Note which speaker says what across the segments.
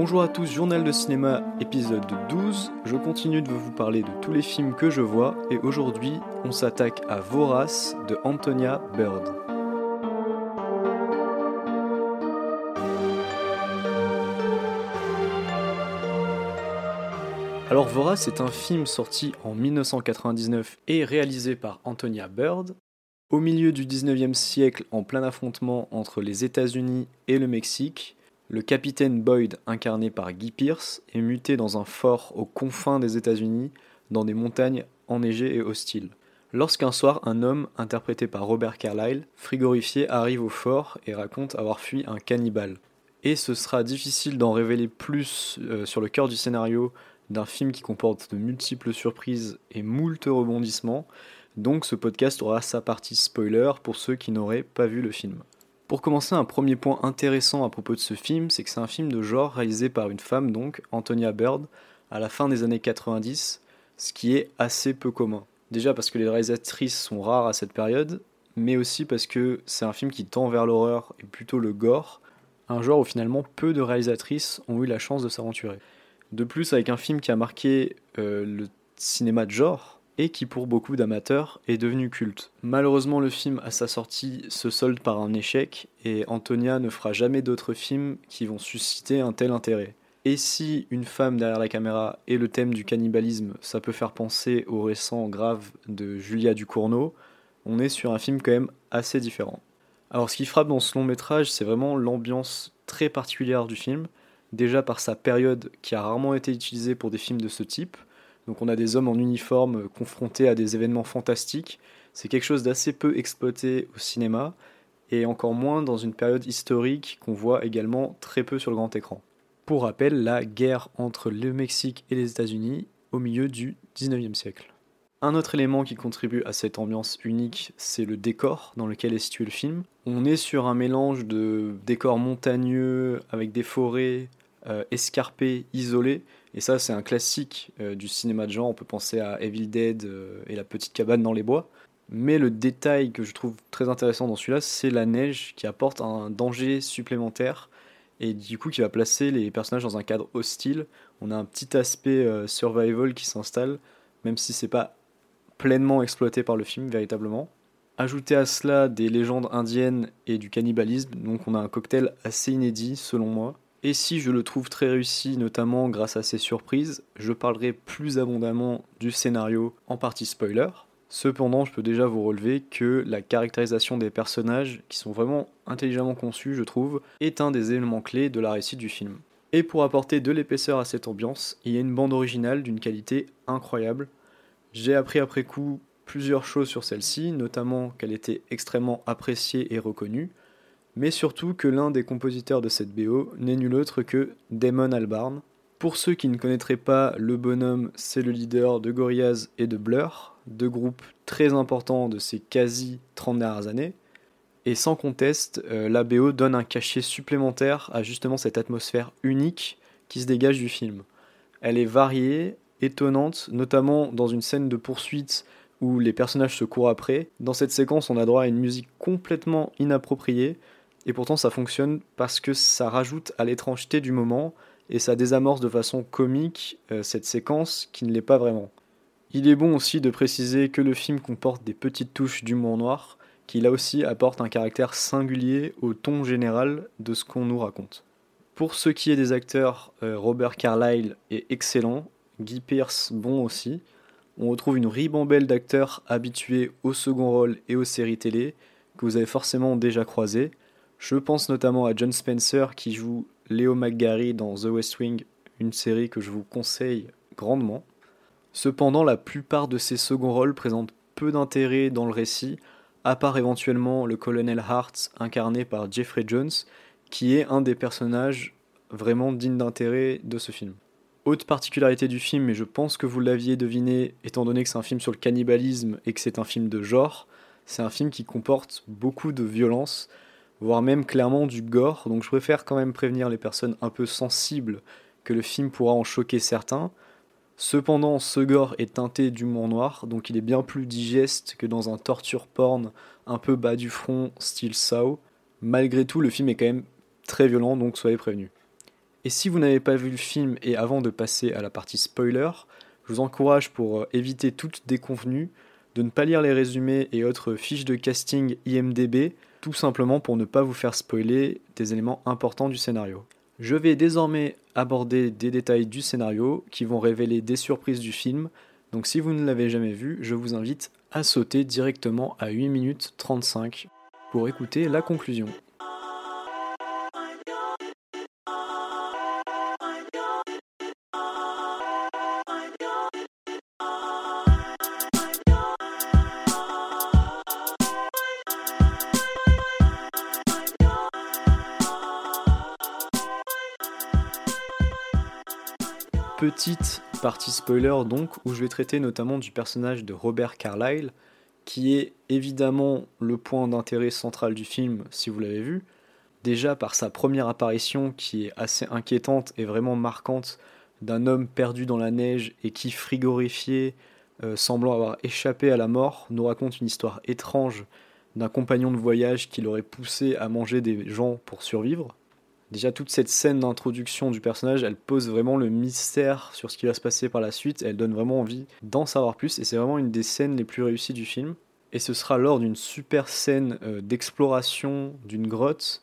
Speaker 1: Bonjour à tous, journal de cinéma épisode 12. Je continue de vous parler de tous les films que je vois et aujourd'hui on s'attaque à Vorace de Antonia Bird. Alors Vorace est un film sorti en 1999 et réalisé par Antonia Bird. Au milieu du 19e siècle, en plein affrontement entre les États-Unis et le Mexique, le capitaine Boyd, incarné par Guy Pearce, est muté dans un fort aux confins des États-Unis, dans des montagnes enneigées et hostiles. Lorsqu'un soir, un homme, interprété par Robert Carlyle, frigorifié, arrive au fort et raconte avoir fui un cannibale. Et ce sera difficile d'en révéler plus euh, sur le cœur du scénario d'un film qui comporte de multiples surprises et moult rebondissements, donc ce podcast aura sa partie spoiler pour ceux qui n'auraient pas vu le film. Pour commencer, un premier point intéressant à propos de ce film, c'est que c'est un film de genre réalisé par une femme, donc Antonia Bird, à la fin des années 90, ce qui est assez peu commun. Déjà parce que les réalisatrices sont rares à cette période, mais aussi parce que c'est un film qui tend vers l'horreur et plutôt le gore, un genre où finalement peu de réalisatrices ont eu la chance de s'aventurer. De plus, avec un film qui a marqué euh, le cinéma de genre, et qui pour beaucoup d'amateurs est devenu culte. Malheureusement le film à sa sortie se solde par un échec et Antonia ne fera jamais d'autres films qui vont susciter un tel intérêt. Et si une femme derrière la caméra et le thème du cannibalisme, ça peut faire penser au récent grave de Julia Ducournau, on est sur un film quand même assez différent. Alors ce qui frappe dans ce long métrage, c'est vraiment l'ambiance très particulière du film, déjà par sa période qui a rarement été utilisée pour des films de ce type. Donc on a des hommes en uniforme confrontés à des événements fantastiques. C'est quelque chose d'assez peu exploité au cinéma et encore moins dans une période historique qu'on voit également très peu sur le grand écran. Pour rappel, la guerre entre le Mexique et les États-Unis au milieu du 19e siècle. Un autre élément qui contribue à cette ambiance unique, c'est le décor dans lequel est situé le film. On est sur un mélange de décors montagneux avec des forêts euh, escarpées, isolées. Et ça, c'est un classique euh, du cinéma de genre. On peut penser à Evil Dead euh, et la petite cabane dans les bois. Mais le détail que je trouve très intéressant dans celui-là, c'est la neige qui apporte un danger supplémentaire et du coup qui va placer les personnages dans un cadre hostile. On a un petit aspect survival qui s'installe, même si c'est pas pleinement exploité par le film véritablement. Ajouter à cela des légendes indiennes et du cannibalisme, donc on a un cocktail assez inédit selon moi. Et si je le trouve très réussi, notamment grâce à ses surprises, je parlerai plus abondamment du scénario en partie spoiler. Cependant, je peux déjà vous relever que la caractérisation des personnages, qui sont vraiment intelligemment conçus, je trouve, est un des éléments clés de la réussite du film. Et pour apporter de l'épaisseur à cette ambiance, il y a une bande originale d'une qualité incroyable, j'ai appris après coup plusieurs choses sur celle-ci, notamment qu'elle était extrêmement appréciée et reconnue, mais surtout que l'un des compositeurs de cette BO n'est nul autre que Damon Albarn. Pour ceux qui ne connaîtraient pas, le bonhomme, c'est le leader de Gorillaz et de Blur, deux groupes très importants de ces quasi 30 dernières années. Et sans conteste, euh, la BO donne un cachet supplémentaire à justement cette atmosphère unique qui se dégage du film. Elle est variée, étonnante, notamment dans une scène de poursuite où les personnages se courent après. Dans cette séquence, on a droit à une musique complètement inappropriée, et pourtant ça fonctionne parce que ça rajoute à l'étrangeté du moment, et ça désamorce de façon comique euh, cette séquence qui ne l'est pas vraiment. Il est bon aussi de préciser que le film comporte des petites touches d'humour noir, qui là aussi apportent un caractère singulier au ton général de ce qu'on nous raconte. Pour ce qui est des acteurs, euh, Robert Carlyle est excellent, Guy Pearce bon aussi. On retrouve une ribambelle d'acteurs habitués au second rôle et aux séries télé que vous avez forcément déjà croisés. Je pense notamment à John Spencer qui joue Léo McGarry dans The West Wing, une série que je vous conseille grandement. Cependant, la plupart de ces seconds rôles présentent peu d'intérêt dans le récit, à part éventuellement le colonel Hart incarné par Jeffrey Jones, qui est un des personnages vraiment dignes d'intérêt de ce film. Autre particularité du film, et je pense que vous l'aviez deviné, étant donné que c'est un film sur le cannibalisme et que c'est un film de genre, c'est un film qui comporte beaucoup de violence, voire même clairement du gore, donc je préfère quand même prévenir les personnes un peu sensibles que le film pourra en choquer certains. Cependant, ce gore est teinté d'humour noir, donc il est bien plus digeste que dans un torture porn un peu bas du front, style Saw. Malgré tout, le film est quand même très violent, donc soyez prévenus. Et si vous n'avez pas vu le film et avant de passer à la partie spoiler, je vous encourage pour euh, éviter toute déconvenue de ne pas lire les résumés et autres fiches de casting IMDB, tout simplement pour ne pas vous faire spoiler des éléments importants du scénario. Je vais désormais aborder des détails du scénario qui vont révéler des surprises du film, donc si vous ne l'avez jamais vu, je vous invite à sauter directement à 8 minutes 35 pour écouter la conclusion. Petite partie spoiler donc, où je vais traiter notamment du personnage de Robert Carlyle, qui est évidemment le point d'intérêt central du film si vous l'avez vu. Déjà par sa première apparition qui est assez inquiétante et vraiment marquante d'un homme perdu dans la neige et qui, frigorifié, euh, semblant avoir échappé à la mort, nous raconte une histoire étrange d'un compagnon de voyage qui l'aurait poussé à manger des gens pour survivre. Déjà, toute cette scène d'introduction du personnage, elle pose vraiment le mystère sur ce qui va se passer par la suite. Elle donne vraiment envie d'en savoir plus. Et c'est vraiment une des scènes les plus réussies du film. Et ce sera lors d'une super scène euh, d'exploration d'une grotte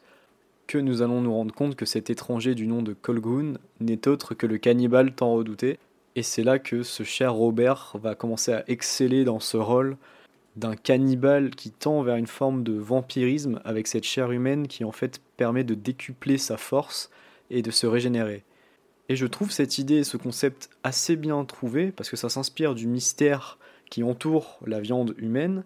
Speaker 1: que nous allons nous rendre compte que cet étranger du nom de Colgoon n'est autre que le cannibale tant redouté. Et c'est là que ce cher Robert va commencer à exceller dans ce rôle d'un cannibale qui tend vers une forme de vampirisme avec cette chair humaine qui en fait permet de décupler sa force et de se régénérer. Et je trouve cette idée et ce concept assez bien trouvé parce que ça s'inspire du mystère qui entoure la viande humaine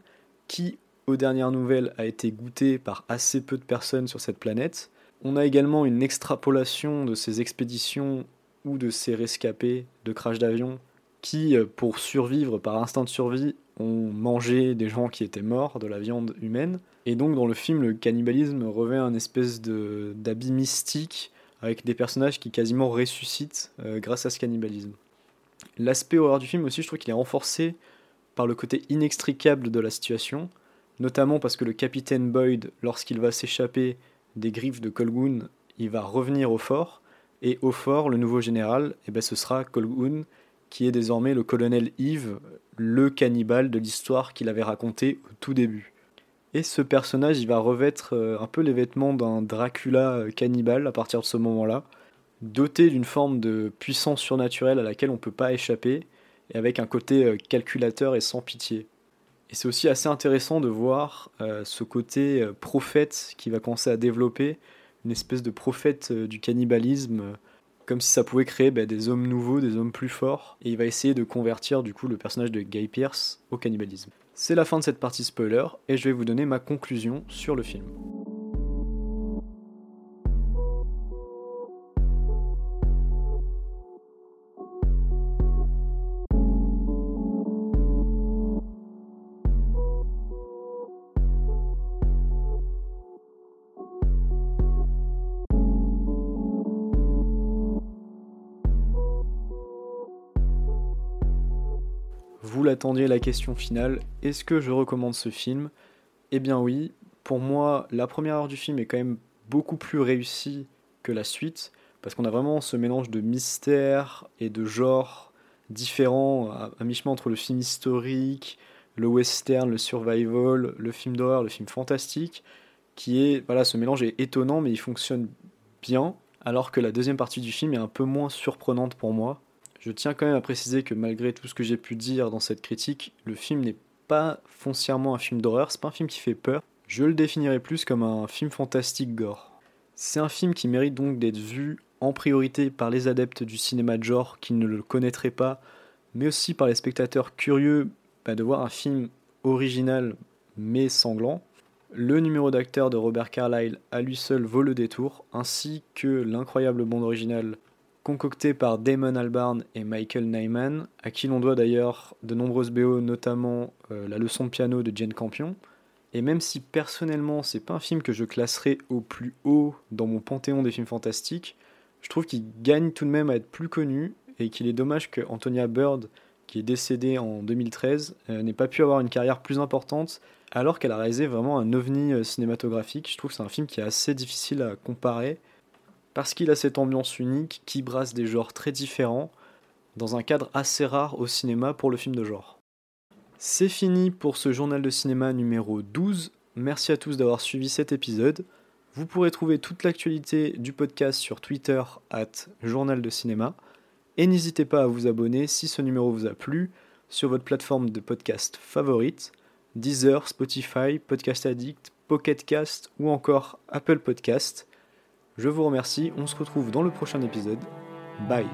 Speaker 1: qui, aux dernières nouvelles, a été goûtée par assez peu de personnes sur cette planète. On a également une extrapolation de ces expéditions ou de ces rescapés de crash d'avion qui, euh, pour survivre par instinct de survie, ont mangé des gens qui étaient morts, de la viande humaine. Et donc dans le film, le cannibalisme revêt un espèce d'habit mystique avec des personnages qui quasiment ressuscitent euh, grâce à ce cannibalisme. L'aspect horreur du film aussi, je trouve qu'il est renforcé par le côté inextricable de la situation, notamment parce que le capitaine Boyd, lorsqu'il va s'échapper des griffes de Colgoon, il va revenir au fort, et au fort, le nouveau général, eh ben, ce sera Colgoon, qui est désormais le colonel Yves, le cannibale de l'histoire qu'il avait raconté au tout début. Et ce personnage, il va revêtre euh, un peu les vêtements d'un Dracula euh, cannibale à partir de ce moment-là, doté d'une forme de puissance surnaturelle à laquelle on ne peut pas échapper, et avec un côté euh, calculateur et sans pitié. Et c'est aussi assez intéressant de voir ce côté prophète qui va commencer à développer, une espèce de prophète du cannibalisme comme si ça pouvait créer bah, des hommes nouveaux, des hommes plus forts, et il va essayer de convertir du coup le personnage de Guy Pierce au cannibalisme. C'est la fin de cette partie spoiler, et je vais vous donner ma conclusion sur le film. Vous l'attendiez la question finale, est-ce que je recommande ce film? Eh bien oui, pour moi la première heure du film est quand même beaucoup plus réussie que la suite, parce qu'on a vraiment ce mélange de mystère et de genre différents, à, mi-chemin entre le film historique, le western, le survival, le film d'horreur, le film fantastique, qui est, voilà, ce mélange est étonnant mais il fonctionne bien, alors que la deuxième partie du film est un peu moins surprenante pour moi. Je tiens quand même à préciser que malgré tout ce que j'ai pu dire dans cette critique, le film n'est pas foncièrement un film d'horreur, c'est pas un film qui fait peur. Je le définirais plus comme un film fantastique gore. C'est un film qui mérite donc d'être vu en priorité par les adeptes du cinéma de genre qui ne le connaîtraient pas, mais aussi par les spectateurs curieux bah, de voir un film original mais sanglant. Le numéro d'acteur de Robert Carlyle à lui seul vaut le détour, ainsi que l'incroyable bande originale concocté par Damon Albarn et Michael Nyman, à qui l'on doit d'ailleurs de nombreuses BO, notamment euh, la leçon de piano de Jane Campion. Et même si personnellement c'est pas un film que je classerai au plus haut dans mon panthéon des films fantastiques, je trouve qu'il gagne tout de même à être plus connu et qu'il est dommage que Antonia Bird, qui est décédée en 2013, euh, n'ait pas pu avoir une carrière plus importante alors qu'elle a réalisé vraiment un ovni euh, cinématographique. Je trouve que c'est un film qui est assez difficile à comparer parce qu'il a cette ambiance unique qui brasse des genres très différents dans un cadre assez rare au cinéma pour le film de genre. C'est fini pour ce journal de cinéma numéro 12. Merci à tous d'avoir suivi cet épisode. Vous pourrez trouver toute l'actualité du podcast sur Twitter at Journal de Cinéma. Et n'hésitez pas à vous abonner si ce numéro vous a plu sur votre plateforme de podcast favorite, Deezer, Spotify, Podcast Addict, Pocket Cast ou encore Apple Podcast. Je vous remercie, on se retrouve dans le prochain épisode. Bye